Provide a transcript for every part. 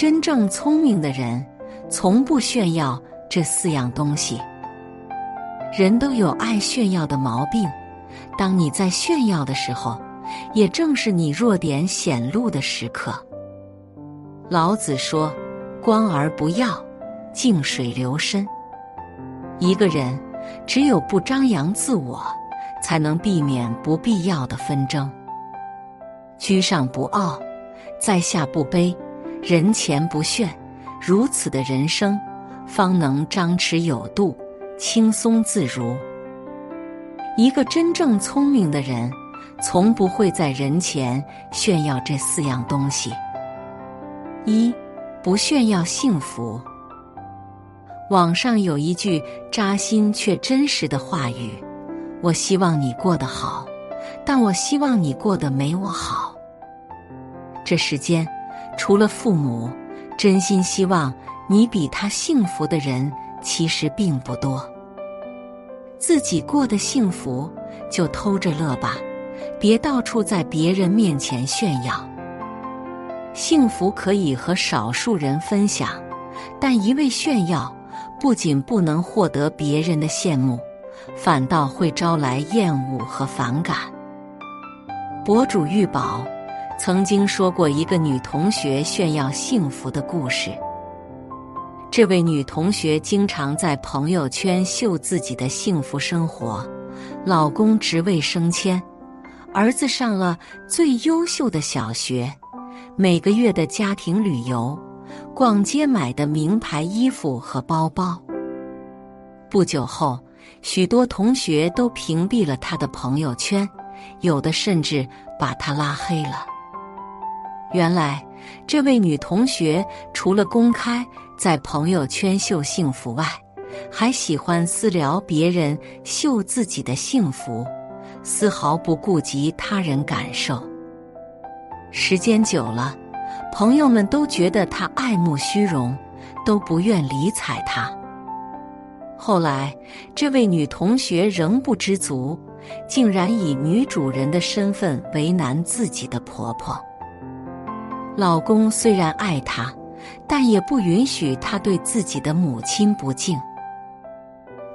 真正聪明的人，从不炫耀这四样东西。人都有爱炫耀的毛病，当你在炫耀的时候，也正是你弱点显露的时刻。老子说：“光而不要，静水流深。”一个人只有不张扬自我，才能避免不必要的纷争。居上不傲，在下不卑，人前不炫，如此的人生，方能张弛有度。轻松自如。一个真正聪明的人，从不会在人前炫耀这四样东西。一，不炫耀幸福。网上有一句扎心却真实的话语：“我希望你过得好，但我希望你过得没我好。”这世间，除了父母，真心希望你比他幸福的人。其实并不多，自己过得幸福就偷着乐吧，别到处在别人面前炫耀。幸福可以和少数人分享，但一味炫耀，不仅不能获得别人的羡慕，反倒会招来厌恶和反感。博主玉宝曾经说过一个女同学炫耀幸福的故事。这位女同学经常在朋友圈秀自己的幸福生活，老公职位升迁，儿子上了最优秀的小学，每个月的家庭旅游，逛街买的名牌衣服和包包。不久后，许多同学都屏蔽了她的朋友圈，有的甚至把她拉黑了。原来，这位女同学除了公开在朋友圈秀幸福外，还喜欢私聊别人秀自己的幸福，丝毫不顾及他人感受。时间久了，朋友们都觉得她爱慕虚荣，都不愿理睬她。后来，这位女同学仍不知足，竟然以女主人的身份为难自己的婆婆。老公虽然爱她，但也不允许她对自己的母亲不敬。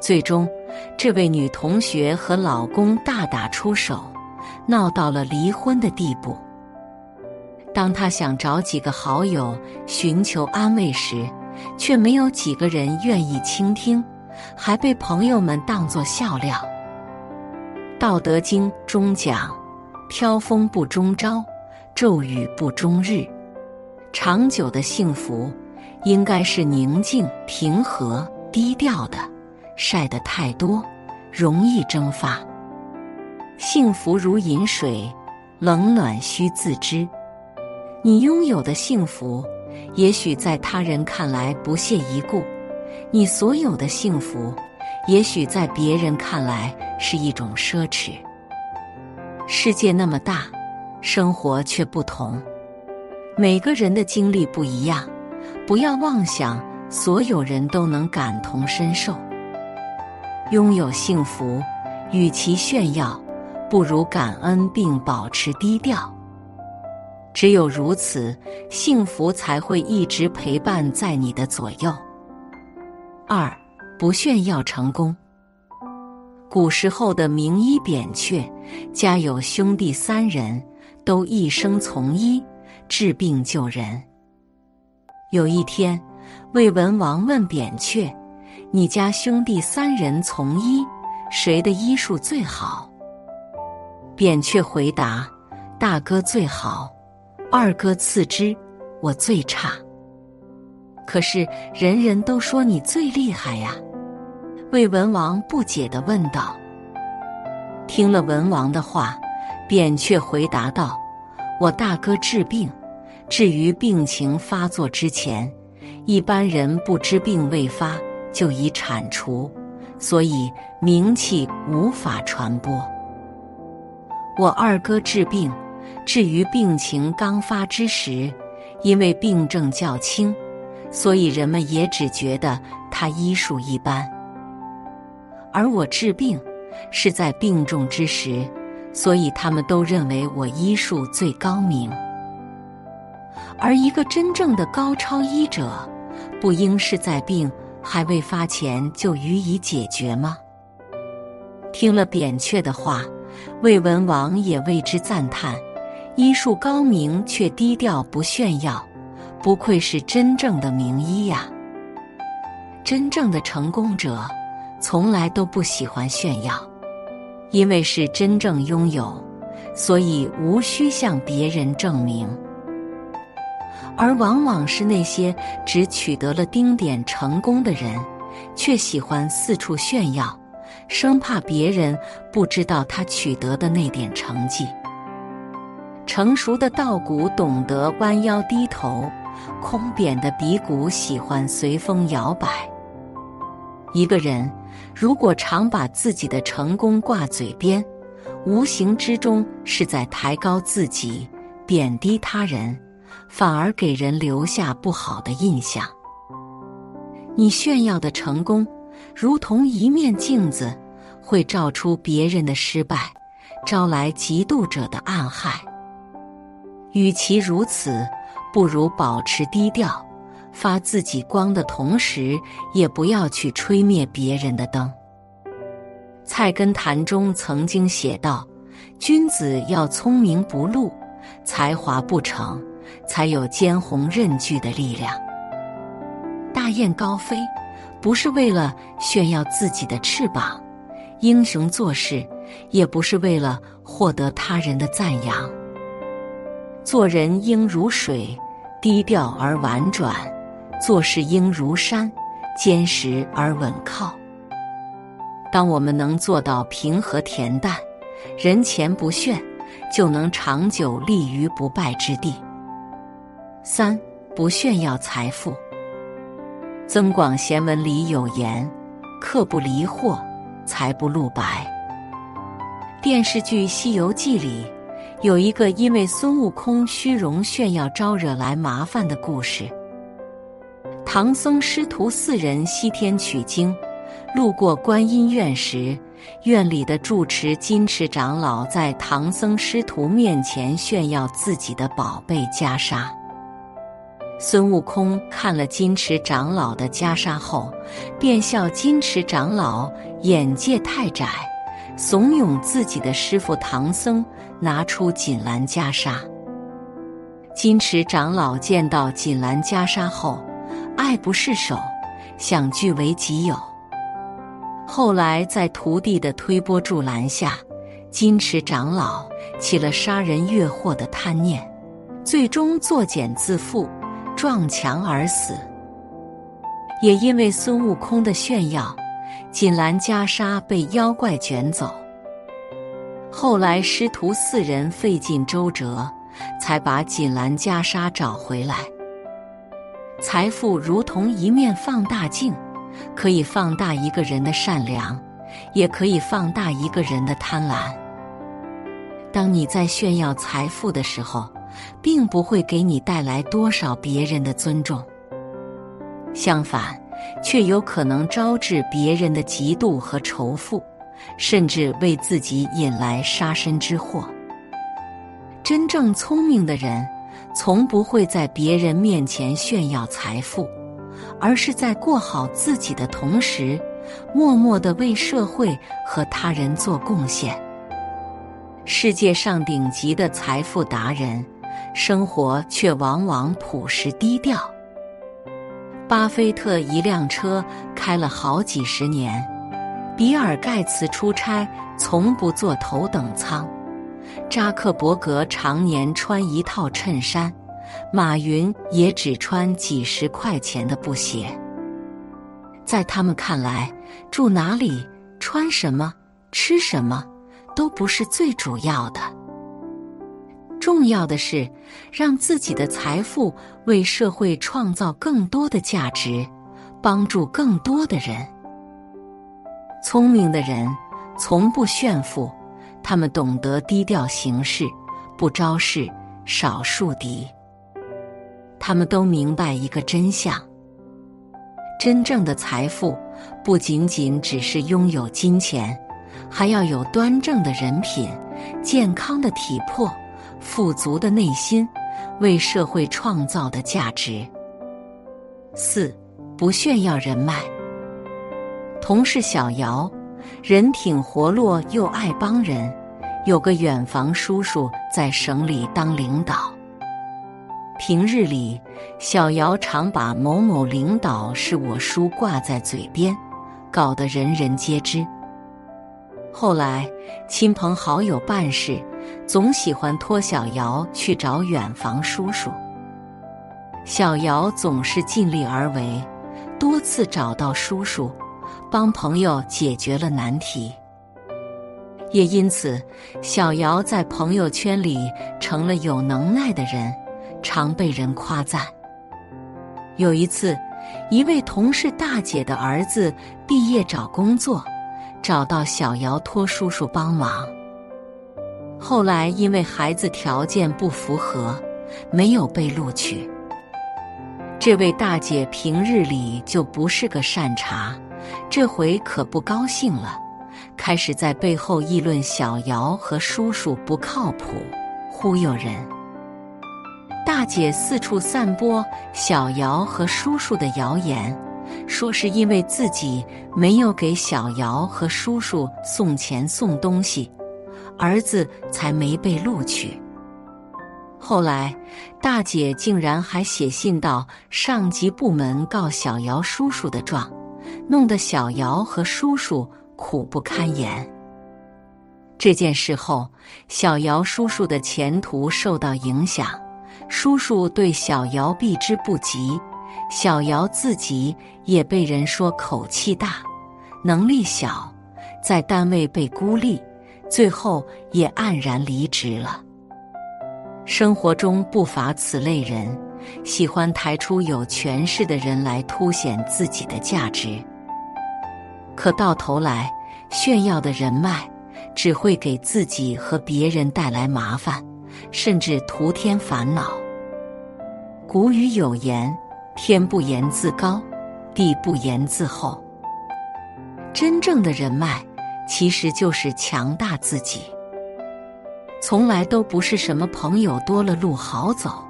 最终，这位女同学和老公大打出手，闹到了离婚的地步。当她想找几个好友寻求安慰时，却没有几个人愿意倾听，还被朋友们当作笑料。《道德经》中讲：“飘风不终朝。”骤雨不终日，长久的幸福应该是宁静、平和、低调的。晒得太多，容易蒸发。幸福如饮水，冷暖需自知。你拥有的幸福，也许在他人看来不屑一顾；你所有的幸福，也许在别人看来是一种奢侈。世界那么大。生活却不同，每个人的经历不一样，不要妄想所有人都能感同身受。拥有幸福，与其炫耀，不如感恩并保持低调。只有如此，幸福才会一直陪伴在你的左右。二，不炫耀成功。古时候的名医扁鹊，家有兄弟三人。都一生从医治病救人。有一天，魏文王问扁鹊：“你家兄弟三人从医，谁的医术最好？”扁鹊回答：“大哥最好，二哥次之，我最差。可是人人都说你最厉害呀。”魏文王不解的问道。听了文王的话。扁鹊回答道：“我大哥治病，至于病情发作之前，一般人不知病未发就已铲除，所以名气无法传播。我二哥治病，至于病情刚发之时，因为病症较轻，所以人们也只觉得他医术一般；而我治病，是在病重之时。”所以他们都认为我医术最高明，而一个真正的高超医者，不应是在病还未发前就予以解决吗？听了扁鹊的话，魏文王也为之赞叹：医术高明却低调不炫耀，不愧是真正的名医呀！真正的成功者，从来都不喜欢炫耀，因为是真正拥有，所以无需向别人证明。而往往是那些只取得了丁点成功的人，却喜欢四处炫耀，生怕别人不知道他取得的那点成绩。成熟的稻谷懂得弯腰低头，空扁的鼻骨喜欢随风摇摆。一个人如果常把自己的成功挂嘴边，无形之中是在抬高自己，贬低他人，反而给人留下不好的印象。你炫耀的成功，如同一面镜子，会照出别人的失败，招来嫉妒者的暗害。与其如此，不如保持低调。发自己光的同时，也不要去吹灭别人的灯。《菜根谭》中曾经写道：“君子要聪明不露，才华不成，才有坚鸿任巨的力量。”大雁高飞，不是为了炫耀自己的翅膀；英雄做事，也不是为了获得他人的赞扬。做人应如水，低调而婉转。做事应如山，坚实而稳靠。当我们能做到平和恬淡，人前不炫，就能长久立于不败之地。三不炫耀财富。《增广贤文》里有言：“客不离货，财不露白。”电视剧《西游记》里有一个因为孙悟空虚荣炫耀招惹来麻烦的故事。唐僧师徒四人西天取经，路过观音院时，院里的住持金池长老在唐僧师徒面前炫耀自己的宝贝袈裟。孙悟空看了金池长老的袈裟后，便笑金池长老眼界太窄，怂恿自己的师傅唐僧拿出锦兰袈裟。金池长老见到锦兰袈裟后，爱不释手，想据为己有。后来在徒弟的推波助澜下，金池长老起了杀人越货的贪念，最终作茧自缚，撞墙而死。也因为孙悟空的炫耀，锦兰袈裟被妖怪卷走。后来师徒四人费尽周折，才把锦兰袈裟找回来。财富如同一面放大镜，可以放大一个人的善良，也可以放大一个人的贪婪。当你在炫耀财富的时候，并不会给你带来多少别人的尊重，相反，却有可能招致别人的嫉妒和仇富，甚至为自己引来杀身之祸。真正聪明的人。从不会在别人面前炫耀财富，而是在过好自己的同时，默默的为社会和他人做贡献。世界上顶级的财富达人，生活却往往朴实低调。巴菲特一辆车开了好几十年，比尔盖茨出差从不坐头等舱。扎克伯格常年穿一套衬衫，马云也只穿几十块钱的布鞋。在他们看来，住哪里、穿什么、吃什么，都不是最主要的。重要的是，让自己的财富为社会创造更多的价值，帮助更多的人。聪明的人从不炫富。他们懂得低调行事，不招事，少树敌。他们都明白一个真相：真正的财富不仅仅只是拥有金钱，还要有端正的人品、健康的体魄、富足的内心、为社会创造的价值。四，不炫耀人脉。同事小姚，人挺活络又爱帮人，有个远房叔叔在省里当领导。平日里，小姚常把某某领导是我叔挂在嘴边，搞得人人皆知。后来，亲朋好友办事，总喜欢托小姚去找远房叔叔。小姚总是尽力而为，多次找到叔叔，帮朋友解决了难题。也因此，小姚在朋友圈里成了有能耐的人。常被人夸赞。有一次，一位同事大姐的儿子毕业找工作，找到小姚托叔叔帮忙。后来因为孩子条件不符合，没有被录取。这位大姐平日里就不是个善茬，这回可不高兴了，开始在背后议论小姚和叔叔不靠谱，忽悠人。大姐四处散播小姚和叔叔的谣言，说是因为自己没有给小姚和叔叔送钱送东西，儿子才没被录取。后来，大姐竟然还写信到上级部门告小姚叔叔的状，弄得小姚和叔叔苦不堪言。这件事后，小姚叔叔的前途受到影响。叔叔对小姚避之不及，小姚自己也被人说口气大、能力小，在单位被孤立，最后也黯然离职了。生活中不乏此类人，喜欢抬出有权势的人来凸显自己的价值，可到头来炫耀的人脉，只会给自己和别人带来麻烦。甚至徒添烦恼。古语有言：“天不言自高，地不言自厚。”真正的人脉，其实就是强大自己。从来都不是什么朋友多了路好走，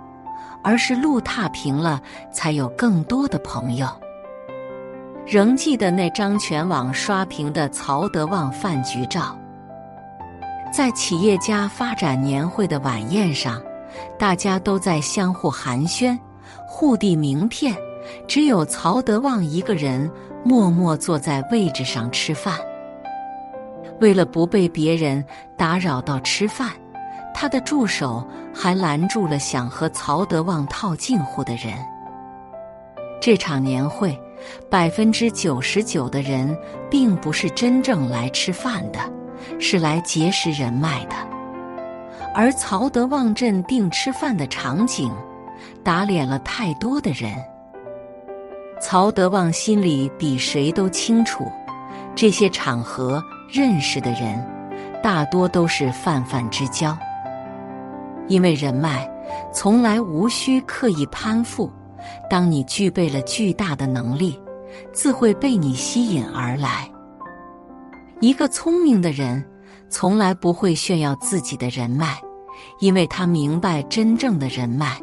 而是路踏平了，才有更多的朋友。仍记得那张全网刷屏的曹德旺饭局照。在企业家发展年会的晚宴上，大家都在相互寒暄、互递名片，只有曹德旺一个人默默坐在位置上吃饭。为了不被别人打扰到吃饭，他的助手还拦住了想和曹德旺套近乎的人。这场年会，百分之九十九的人并不是真正来吃饭的。是来结识人脉的，而曹德旺镇定吃饭的场景，打脸了太多的人。曹德旺心里比谁都清楚，这些场合认识的人，大多都是泛泛之交。因为人脉从来无需刻意攀附，当你具备了巨大的能力，自会被你吸引而来。一个聪明的人，从来不会炫耀自己的人脉，因为他明白真正的人脉，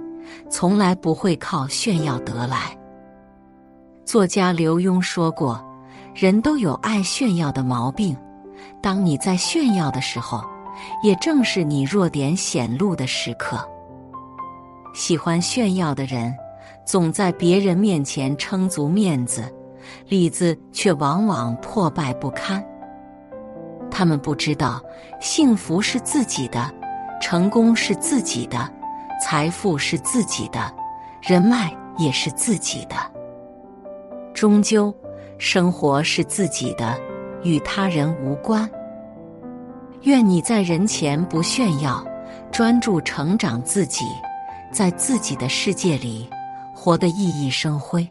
从来不会靠炫耀得来。作家刘墉说过：“人都有爱炫耀的毛病，当你在炫耀的时候，也正是你弱点显露的时刻。喜欢炫耀的人，总在别人面前撑足面子，里子却往往破败不堪。”他们不知道，幸福是自己的，成功是自己的，财富是自己的，人脉也是自己的。终究，生活是自己的，与他人无关。愿你在人前不炫耀，专注成长自己，在自己的世界里活得熠熠生辉。